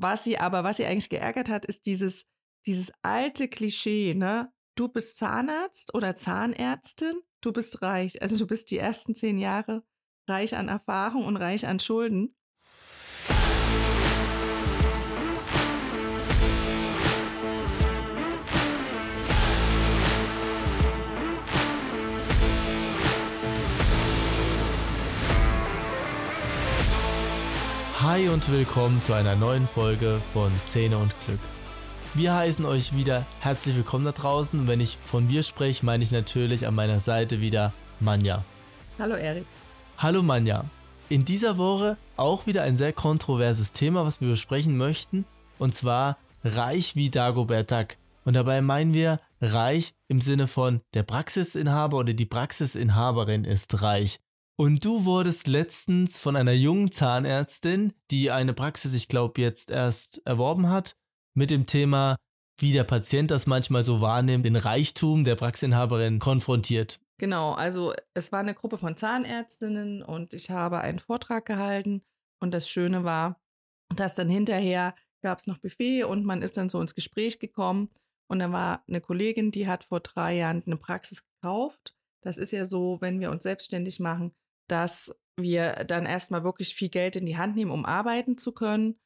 Was sie aber, was sie eigentlich geärgert hat, ist dieses, dieses alte Klischee, ne? Du bist Zahnarzt oder Zahnärztin, du bist reich. Also du bist die ersten zehn Jahre reich an Erfahrung und reich an Schulden. Hi und willkommen zu einer neuen Folge von Zähne und Glück. Wir heißen euch wieder herzlich willkommen da draußen. Wenn ich von mir spreche, meine ich natürlich an meiner Seite wieder Manja. Hallo Erik. Hallo Manja. In dieser Woche auch wieder ein sehr kontroverses Thema, was wir besprechen möchten, und zwar reich wie Dagobert Duck. Und dabei meinen wir reich im Sinne von der Praxisinhaber oder die Praxisinhaberin ist reich. Und du wurdest letztens von einer jungen Zahnärztin, die eine Praxis, ich glaube, jetzt erst erworben hat, mit dem Thema, wie der Patient das manchmal so wahrnimmt, den Reichtum der Praxisinhaberin konfrontiert. Genau, also es war eine Gruppe von Zahnärztinnen und ich habe einen Vortrag gehalten und das Schöne war, dass dann hinterher gab es noch Buffet und man ist dann so ins Gespräch gekommen und da war eine Kollegin, die hat vor drei Jahren eine Praxis gekauft. Das ist ja so, wenn wir uns selbstständig machen, dass wir dann erstmal wirklich viel Geld in die Hand nehmen, um arbeiten zu können.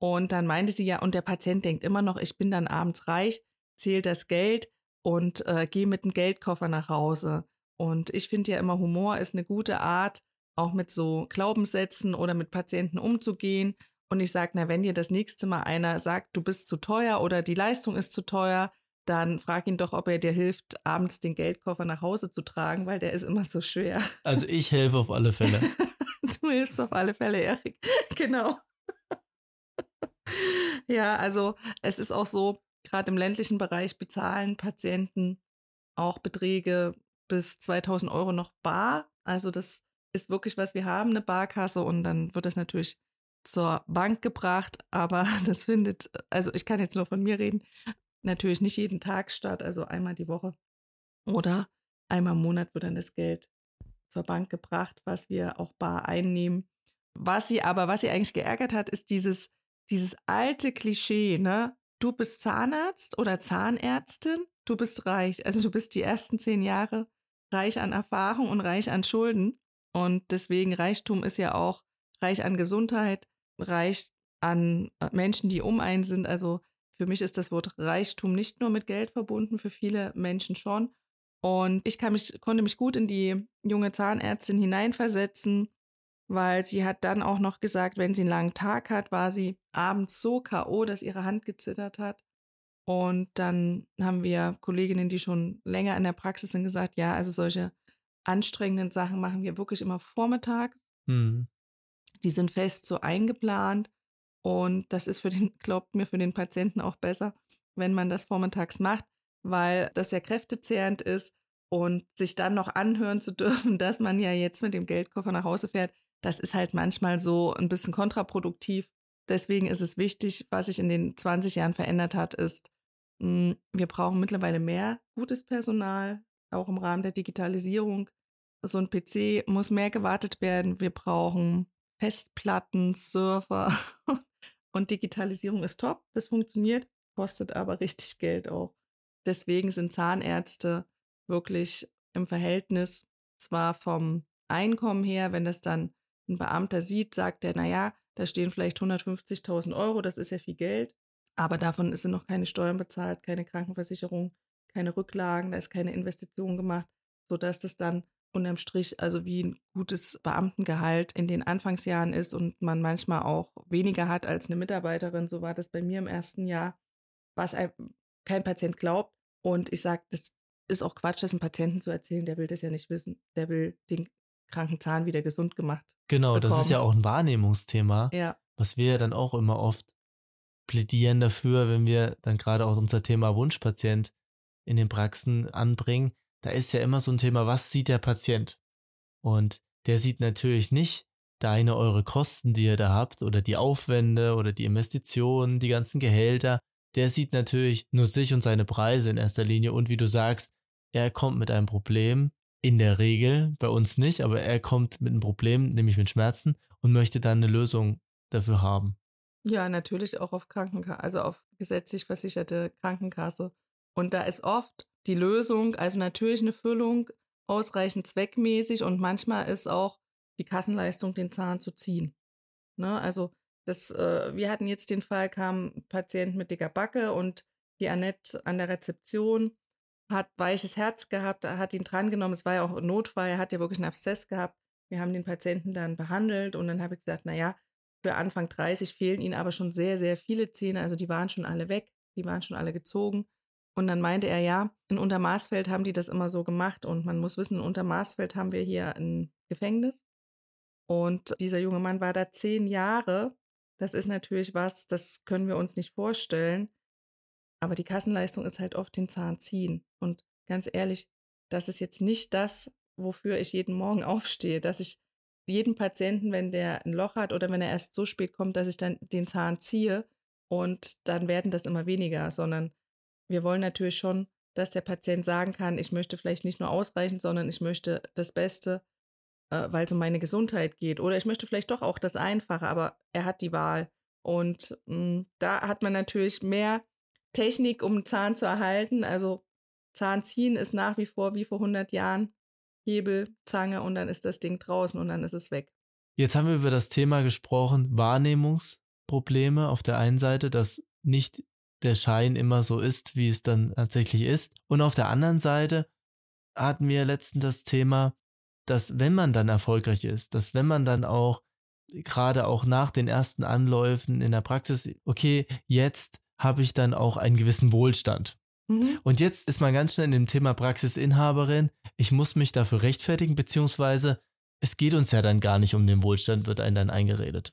Und dann meinte sie ja, und der Patient denkt immer noch, ich bin dann abends reich, zähle das Geld und äh, gehe mit dem Geldkoffer nach Hause. Und ich finde ja immer, Humor ist eine gute Art, auch mit so Glaubenssätzen oder mit Patienten umzugehen. Und ich sage, na, wenn dir das nächste Mal einer sagt, du bist zu teuer oder die Leistung ist zu teuer, dann frag ihn doch, ob er dir hilft, abends den Geldkoffer nach Hause zu tragen, weil der ist immer so schwer. Also ich helfe auf alle Fälle. du hilfst auf alle Fälle, Erik. Genau. ja, also es ist auch so, gerade im ländlichen Bereich bezahlen Patienten auch Beträge bis 2000 Euro noch bar. Also das ist wirklich was, wir haben eine Barkasse und dann wird das natürlich zur Bank gebracht, aber das findet, also ich kann jetzt nur von mir reden, natürlich nicht jeden Tag statt, also einmal die Woche oder einmal im Monat wird dann das Geld zur Bank gebracht, was wir auch bar einnehmen. Was sie aber, was sie eigentlich geärgert hat, ist dieses, dieses alte Klischee, ne? Du bist Zahnarzt oder Zahnärztin, du bist reich. Also du bist die ersten zehn Jahre reich an Erfahrung und reich an Schulden. Und deswegen Reichtum ist ja auch reich an Gesundheit, reich an äh, Menschen, die um einen sind. Also für mich ist das Wort Reichtum nicht nur mit Geld verbunden, für viele Menschen schon. Und ich mich, konnte mich gut in die junge Zahnärztin hineinversetzen, weil sie hat dann auch noch gesagt, wenn sie einen langen Tag hat, war sie abends so K.O., dass ihre Hand gezittert hat. Und dann haben wir Kolleginnen, die schon länger in der Praxis sind, gesagt, ja, also solche anstrengenden Sachen machen wir wirklich immer vormittags. Mhm. Die sind fest so eingeplant. Und das ist für den, glaubt mir, für den Patienten auch besser, wenn man das vormittags macht, weil das ja kräftezehrend ist und sich dann noch anhören zu dürfen, dass man ja jetzt mit dem Geldkoffer nach Hause fährt, das ist halt manchmal so ein bisschen kontraproduktiv. Deswegen ist es wichtig, was sich in den 20 Jahren verändert hat, ist, hm, wir brauchen mittlerweile mehr gutes Personal, auch im Rahmen der Digitalisierung. So ein PC muss mehr gewartet werden. Wir brauchen Festplatten, Server Und Digitalisierung ist top, das funktioniert, kostet aber richtig Geld auch. Deswegen sind Zahnärzte wirklich im Verhältnis zwar vom Einkommen her, wenn das dann ein Beamter sieht, sagt er, naja, da stehen vielleicht 150.000 Euro, das ist ja viel Geld, aber davon sind noch keine Steuern bezahlt, keine Krankenversicherung, keine Rücklagen, da ist keine Investition gemacht, sodass das dann unterm Strich also wie ein gutes Beamtengehalt in den Anfangsjahren ist und man manchmal auch weniger hat als eine Mitarbeiterin. So war das bei mir im ersten Jahr, was kein Patient glaubt. Und ich sage, das ist auch Quatsch, das einem Patienten zu erzählen, der will das ja nicht wissen. Der will den kranken Zahn wieder gesund gemacht. Genau, bekommen. das ist ja auch ein Wahrnehmungsthema, ja. was wir dann auch immer oft plädieren dafür, wenn wir dann gerade auch unser Thema Wunschpatient in den Praxen anbringen, da ist ja immer so ein Thema, was sieht der Patient? Und der sieht natürlich nicht deine, eure Kosten, die ihr da habt, oder die Aufwände oder die Investitionen, die ganzen Gehälter. Der sieht natürlich nur sich und seine Preise in erster Linie. Und wie du sagst, er kommt mit einem Problem, in der Regel, bei uns nicht, aber er kommt mit einem Problem, nämlich mit Schmerzen und möchte dann eine Lösung dafür haben. Ja, natürlich auch auf Krankenkasse, also auf gesetzlich versicherte Krankenkasse. Und da ist oft die Lösung, also natürlich eine Füllung, ausreichend zweckmäßig und manchmal ist auch die Kassenleistung, den Zahn zu ziehen. Ne? Also das, äh, wir hatten jetzt den Fall, kam ein Patient mit dicker Backe und die Annette an der Rezeption hat weiches Herz gehabt, hat ihn drangenommen. Es war ja auch ein Notfall, er hat ja wirklich einen Abszess gehabt. Wir haben den Patienten dann behandelt und dann habe ich gesagt, naja, für Anfang 30 fehlen ihnen aber schon sehr, sehr viele Zähne. Also die waren schon alle weg, die waren schon alle gezogen. Und dann meinte er, ja, in Untermaßfeld haben die das immer so gemacht. Und man muss wissen, in Untermaßfeld haben wir hier ein Gefängnis. Und dieser junge Mann war da zehn Jahre. Das ist natürlich was, das können wir uns nicht vorstellen. Aber die Kassenleistung ist halt oft den Zahn ziehen. Und ganz ehrlich, das ist jetzt nicht das, wofür ich jeden Morgen aufstehe, dass ich jeden Patienten, wenn der ein Loch hat oder wenn er erst so spät kommt, dass ich dann den Zahn ziehe und dann werden das immer weniger, sondern wir wollen natürlich schon, dass der Patient sagen kann, ich möchte vielleicht nicht nur ausreichend, sondern ich möchte das Beste, äh, weil es um meine Gesundheit geht. Oder ich möchte vielleicht doch auch das Einfache, aber er hat die Wahl. Und mh, hm, da hat man natürlich mehr Technik, um Zahn zu erhalten. Also Zahn ziehen ist nach wie vor wie vor 100 Jahren Hebel, Zange und dann ist das Ding draußen und dann ist es weg. Jetzt haben wir über das Thema gesprochen, Wahrnehmungsprobleme auf der einen Seite, dass nicht der Schein immer so ist, wie es dann tatsächlich ist. Und auf der anderen Seite hatten wir letztens das Thema, dass wenn man dann erfolgreich ist, dass wenn man dann auch gerade auch nach den ersten Anläufen in der Praxis, okay, jetzt habe ich dann auch einen gewissen Wohlstand. Mhm. Und jetzt ist man ganz schnell in dem Thema Praxisinhaberin. Ich muss mich dafür rechtfertigen, beziehungsweise es geht uns ja dann gar nicht um den Wohlstand, wird einem dann eingeredet.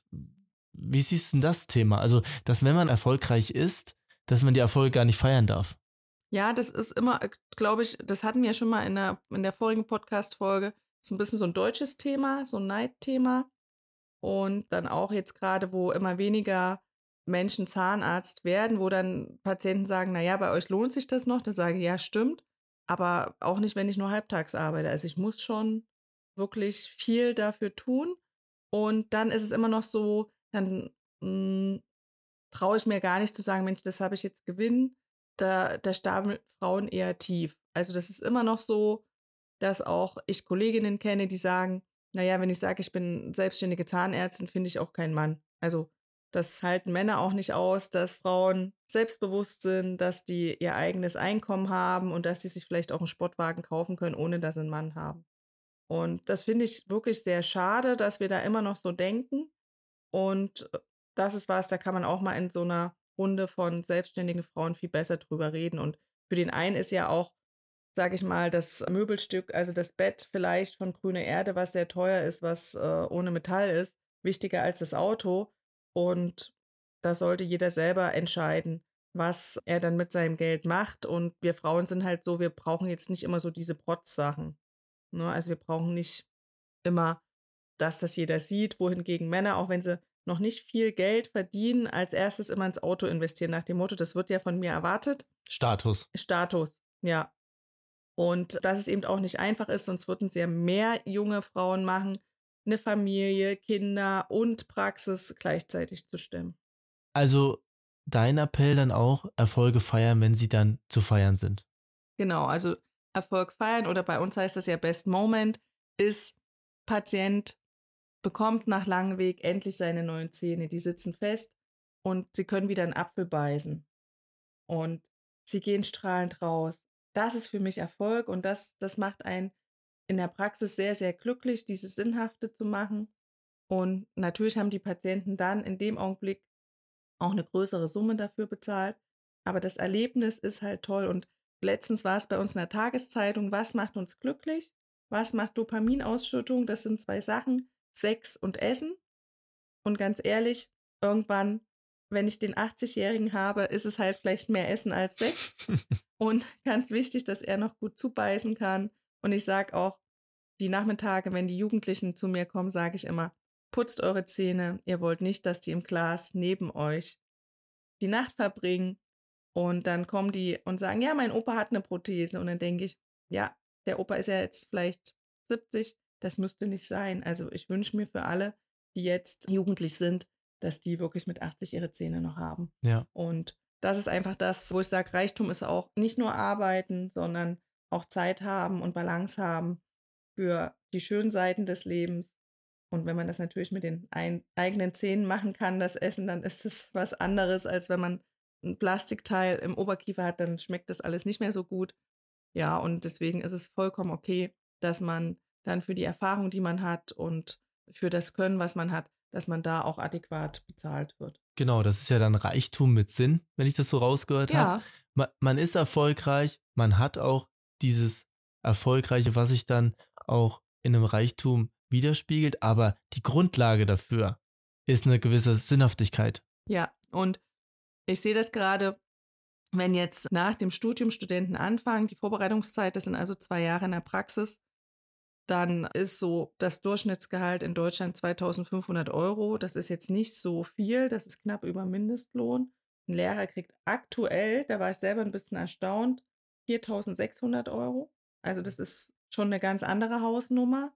Wie siehst du denn das Thema? Also, dass wenn man erfolgreich ist, dass man die Erfolge gar nicht feiern darf. Ja, das ist immer, glaube ich, das hatten wir schon mal in der, in der vorigen Podcast-Folge, so ein bisschen so ein deutsches Thema, so ein Neidthema. Und dann auch jetzt gerade, wo immer weniger Menschen Zahnarzt werden, wo dann Patienten sagen, naja, bei euch lohnt sich das noch. Da sage ich, ja, stimmt. Aber auch nicht, wenn ich nur halbtags arbeite. Also ich muss schon wirklich viel dafür tun. Und dann ist es immer noch so, dann hm, traue ich mir gar nicht zu sagen, Mensch, das habe ich jetzt gewinnen. Da, da starben Frauen eher tief. Also das ist immer noch so, dass auch ich Kolleginnen kenne, die sagen, naja, wenn ich sage, ich bin selbstständige Zahnärztin, finde ich auch keinen Mann. Also das halten Männer auch nicht aus, dass Frauen selbstbewusst sind, dass die ihr eigenes Einkommen haben und dass sie sich vielleicht auch einen Sportwagen kaufen können, ohne dass sie einen Mann haben. Und das finde ich wirklich sehr schade, dass wir da immer noch so denken. Und äh, das ist was, da kann man auch mal in so einer Runde von selbstständigen Frauen viel besser drüber reden. Und für den einen ist ja auch, sage ich mal, das Möbelstück, also das Bett vielleicht von grüne Erde, was sehr teuer ist, was äh, ohne Metall ist, wichtiger als das Auto. Und da sollte jeder selber entscheiden, was er dann mit seinem Geld macht. Und wir Frauen sind halt so, wir brauchen jetzt nicht immer so diese Protz-Sachen. Ne? Also wir brauchen nicht immer, dass das jeder sieht, wohingegen Männer, auch wenn sie noch nicht viel Geld verdienen, als erstes immer ins Auto investieren, nach dem Motto, das wird ja von mir erwartet. Status. Status, ja. Und dass es eben auch nicht einfach ist, sonst würden sie ja mehr junge Frauen machen, eine Familie, Kinder und Praxis gleichzeitig zu stemmen. Also dein Appell dann auch, Erfolge feiern, wenn sie dann zu feiern sind. Genau, also Erfolg feiern oder bei uns heißt das ja Best Moment, ist Patient bekommt nach langem Weg endlich seine neuen Zähne. Die sitzen fest und sie können wieder einen Apfel beißen. Und sie gehen strahlend raus. Das ist für mich Erfolg und das, das macht einen in der Praxis sehr, sehr glücklich, dieses Sinnhafte zu machen. Und natürlich haben die Patienten dann in dem Augenblick auch eine größere Summe dafür bezahlt. Aber das Erlebnis ist halt toll. Und letztens war es bei uns in der Tageszeitung, was macht uns glücklich? Was macht Dopaminausschüttung? Das sind zwei Sachen, Sex und Essen. Und ganz ehrlich, irgendwann, wenn ich den 80-Jährigen habe, ist es halt vielleicht mehr Essen als Sex. und ganz wichtig, dass er noch gut zubeißen kann und ich sage auch, die Nachmittage, wenn die Jugendlichen zu mir kommen, sage ich immer, putzt eure Zähne. Ihr wollt nicht, dass die im Glas neben euch die Nacht verbringen. Und dann kommen die und sagen, ja, mein Opa hat eine Prothese. Und dann denke ich, ja, der Opa ist ja jetzt vielleicht 70. Das müsste nicht sein. Also ich wünsche mir für alle, die jetzt jugendlich sind, dass die wirklich mit 80 ihre Zähne noch haben. Ja. Und das ist einfach das, wo ich sage, Reichtum ist auch nicht nur arbeiten, sondern auch Zeit haben und Balance haben für die schönen Seiten des Lebens. Und wenn man das natürlich mit den ein, eigenen Zähnen machen kann, das Essen, dann ist es was anderes, als wenn man ein Plastikteil im Oberkiefer hat, dann schmeckt das alles nicht mehr so gut. Ja, und deswegen ist es vollkommen okay, dass man dann für die Erfahrung, die man hat und für das Können, was man hat, dass man da auch adäquat bezahlt wird. Genau, das ist ja dann Reichtum mit Sinn, wenn ich das so rausgehört Ja, habe. Man, man ist erfolgreich, man hat auch dieses Erfolgreiche, was sich dann auch in einem Reichtum widerspiegelt, aber die Grundlage dafür ist eine gewisse Sinnhaftigkeit. ja. Und ich sehe das gerade, wenn jetzt nach dem Studium Studenten anfangen, die Vorbereitungszeit, das sind also zwei Jahre in der Praxis, dann ist so das Durchschnittsgehalt in Deutschland 2500 Euro. Das ist jetzt nicht so viel, das ist knapp über Mindestlohn. Ein Lehrer kriegt aktuell, da war ich selber ein bisschen erstaunt, 4600 Euro. Also das ist schon eine ganz andere Hausnummer.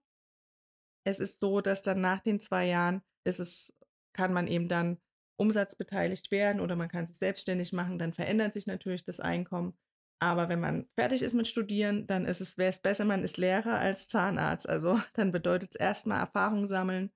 Es ist so, dass dann nach den zwei Jahren ist es, kann man eben dann umsatzbeteiligt werden oder man kann sich selbstständig machen, dann verändert sich natürlich das Einkommen. Aber wenn man fertig ist mit Studieren, dann ist es, wäre es besser, man ist Lehrer als Zahnarzt. Also dann bedeutet es erstmal Erfahrung sammeln,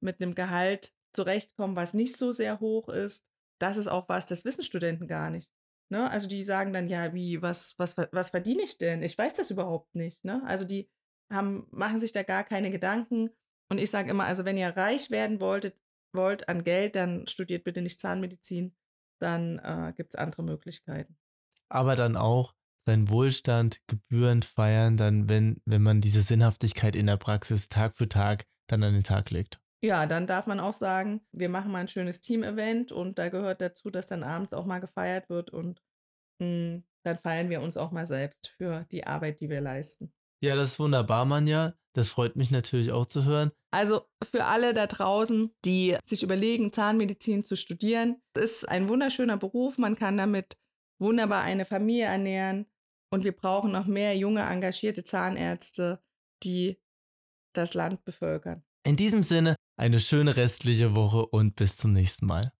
mit einem Gehalt zurechtkommen, was nicht so sehr hoch ist. Das ist auch was, das wissen Studenten gar nicht. Ne? Also die sagen dann, ja, wie, was, was, was verdiene ich denn? Ich weiß das überhaupt nicht. Ne? Also die haben, machen sich da gar keine Gedanken. Und ich sage immer, also wenn ihr reich werden wolltet, wollt an Geld, dann studiert bitte nicht Zahnmedizin. Dann äh, gibt es andere Möglichkeiten. Aber dann auch seinen Wohlstand gebührend feiern, dann wenn, wenn man diese Sinnhaftigkeit in der Praxis Tag für Tag dann an den Tag legt. Ja, dann darf man auch sagen, wir machen mal ein schönes Team-Event und da gehört dazu, dass dann abends auch mal gefeiert wird und mh, dann feiern wir uns auch mal selbst für die Arbeit, die wir leisten. Ja, das ist wunderbar, Manja. Das freut mich natürlich auch zu hören. Also für alle da draußen, die sich überlegen, Zahnmedizin zu studieren, ist ein wunderschöner Beruf. Man kann damit wunderbar eine Familie ernähren und wir brauchen noch mehr junge, engagierte Zahnärzte, die das Land bevölkern. In diesem Sinne, eine schöne restliche Woche und bis zum nächsten Mal.